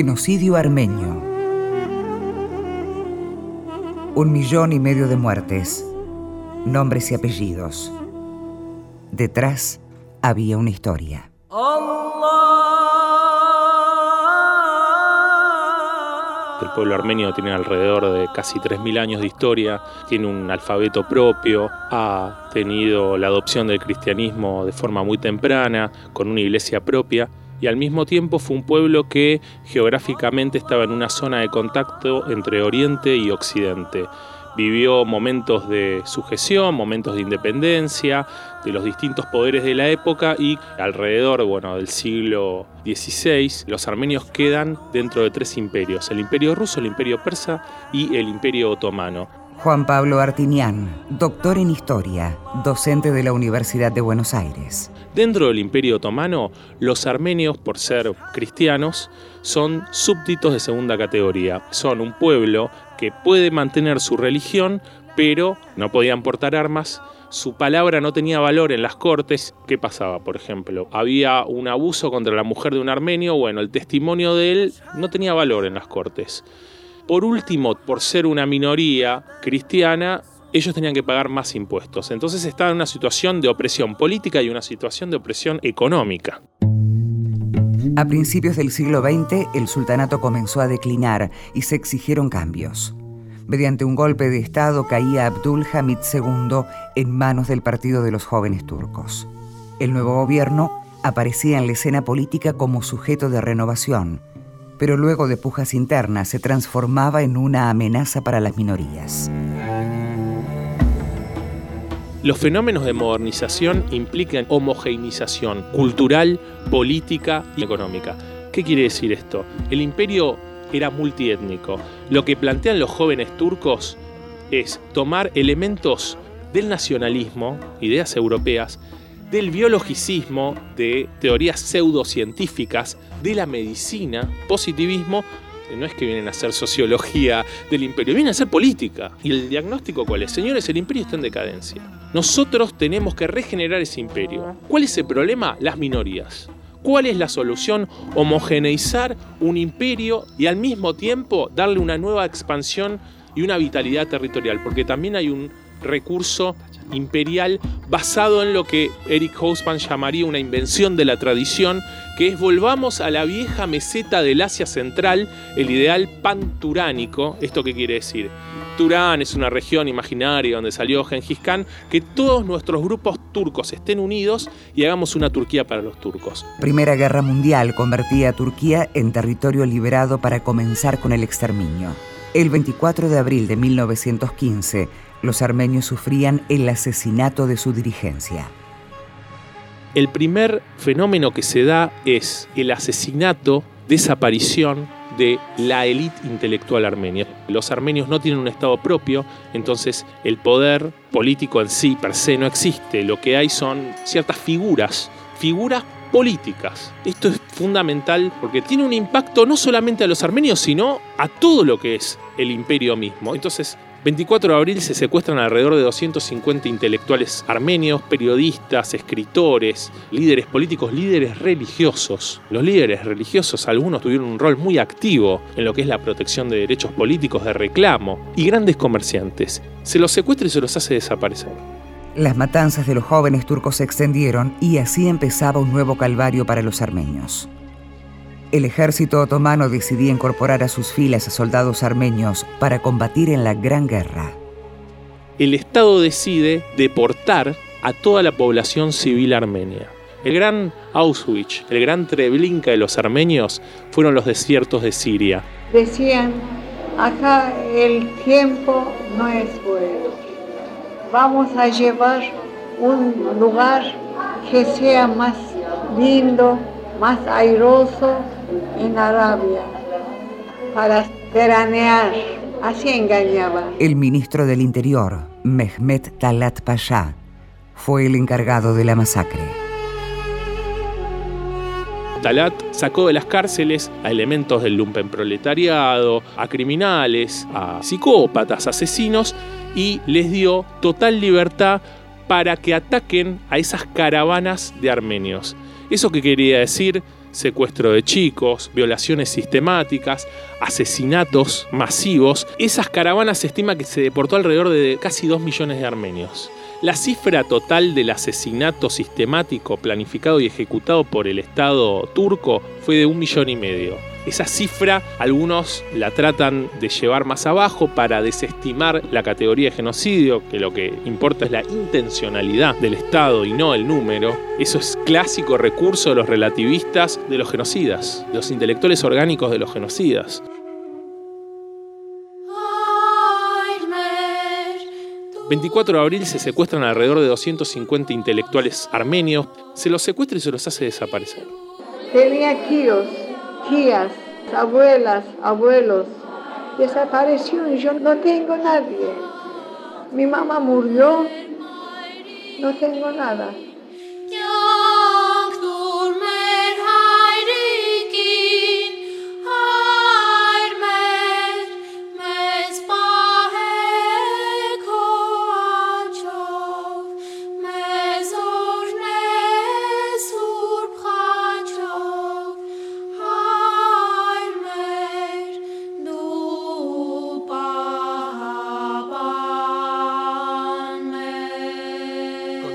Genocidio armenio. Un millón y medio de muertes, nombres y apellidos. Detrás había una historia. El pueblo armenio tiene alrededor de casi 3.000 años de historia, tiene un alfabeto propio, ha tenido la adopción del cristianismo de forma muy temprana, con una iglesia propia, y al mismo tiempo fue un pueblo que geográficamente estaba en una zona de contacto entre Oriente y Occidente vivió momentos de sujeción, momentos de independencia de los distintos poderes de la época y alrededor bueno, del siglo XVI los armenios quedan dentro de tres imperios, el imperio ruso, el imperio persa y el imperio otomano. Juan Pablo Artinian, doctor en historia, docente de la Universidad de Buenos Aires. Dentro del Imperio Otomano, los armenios, por ser cristianos, son súbditos de segunda categoría. Son un pueblo que puede mantener su religión, pero no podían portar armas, su palabra no tenía valor en las cortes. ¿Qué pasaba, por ejemplo? Había un abuso contra la mujer de un armenio, bueno, el testimonio de él no tenía valor en las cortes. Por último, por ser una minoría cristiana, ellos tenían que pagar más impuestos. Entonces estaba en una situación de opresión política y una situación de opresión económica. A principios del siglo XX, el sultanato comenzó a declinar y se exigieron cambios. Mediante un golpe de Estado caía Abdul Hamid II en manos del Partido de los Jóvenes Turcos. El nuevo gobierno aparecía en la escena política como sujeto de renovación, pero luego de pujas internas se transformaba en una amenaza para las minorías. Los fenómenos de modernización implican homogeneización cultural, política y económica. ¿Qué quiere decir esto? El imperio era multiétnico. Lo que plantean los jóvenes turcos es tomar elementos del nacionalismo, ideas europeas, del biologicismo, de teorías pseudocientíficas, de la medicina, positivismo no es que vienen a hacer sociología del imperio, vienen a hacer política. ¿Y el diagnóstico cuál es? Señores, el imperio está en decadencia. Nosotros tenemos que regenerar ese imperio. ¿Cuál es el problema? Las minorías. ¿Cuál es la solución? Homogeneizar un imperio y al mismo tiempo darle una nueva expansión y una vitalidad territorial, porque también hay un recurso imperial basado en lo que Eric Hobsbawm llamaría una invención de la tradición, que es volvamos a la vieja meseta del Asia Central, el ideal panturánico. ¿Esto qué quiere decir? Turán es una región imaginaria donde salió Genghis Khan, que todos nuestros grupos turcos estén unidos y hagamos una Turquía para los turcos. Primera Guerra Mundial convertía a Turquía en territorio liberado para comenzar con el exterminio. El 24 de abril de 1915, los armenios sufrían el asesinato de su dirigencia. El primer fenómeno que se da es el asesinato, desaparición de la élite intelectual armenia. Los armenios no tienen un Estado propio, entonces el poder político en sí per se no existe. Lo que hay son ciertas figuras, figuras políticas. Esto es fundamental porque tiene un impacto no solamente a los armenios, sino a todo lo que es el imperio mismo. Entonces, 24 de abril se secuestran alrededor de 250 intelectuales armenios, periodistas, escritores, líderes políticos, líderes religiosos. Los líderes religiosos, algunos tuvieron un rol muy activo en lo que es la protección de derechos políticos de reclamo, y grandes comerciantes. Se los secuestra y se los hace desaparecer. Las matanzas de los jóvenes turcos se extendieron y así empezaba un nuevo calvario para los armenios el ejército otomano decidía incorporar a sus filas a soldados armenios para combatir en la Gran Guerra. El Estado decide deportar a toda la población civil armenia. El gran Auschwitz, el gran Treblinka de los armenios fueron los desiertos de Siria. Decían, acá el tiempo no es bueno. Vamos a llevar un lugar que sea más lindo, más airoso en Arabia para veranear. Así engañaba. El ministro del Interior, Mehmet Talat Pasha, fue el encargado de la masacre. Talat sacó de las cárceles a elementos del lumpenproletariado, a criminales, a psicópatas, asesinos y les dio total libertad para que ataquen a esas caravanas de armenios. ¿Eso qué quería decir? secuestro de chicos, violaciones sistemáticas, asesinatos masivos. Esas caravanas se estima que se deportó alrededor de casi 2 millones de armenios. La cifra total del asesinato sistemático planificado y ejecutado por el Estado turco fue de un millón y medio. Esa cifra algunos la tratan de llevar más abajo para desestimar la categoría de genocidio, que lo que importa es la intencionalidad del Estado y no el número. Eso es clásico recurso de los relativistas de los genocidas, los intelectuales orgánicos de los genocidas. 24 de abril se secuestran alrededor de 250 intelectuales armenios, se los secuestra y se los hace desaparecer. Tenía tíos, tías, abuelas, abuelos. Desapareció y yo no tengo nadie. Mi mamá murió, no tengo nada.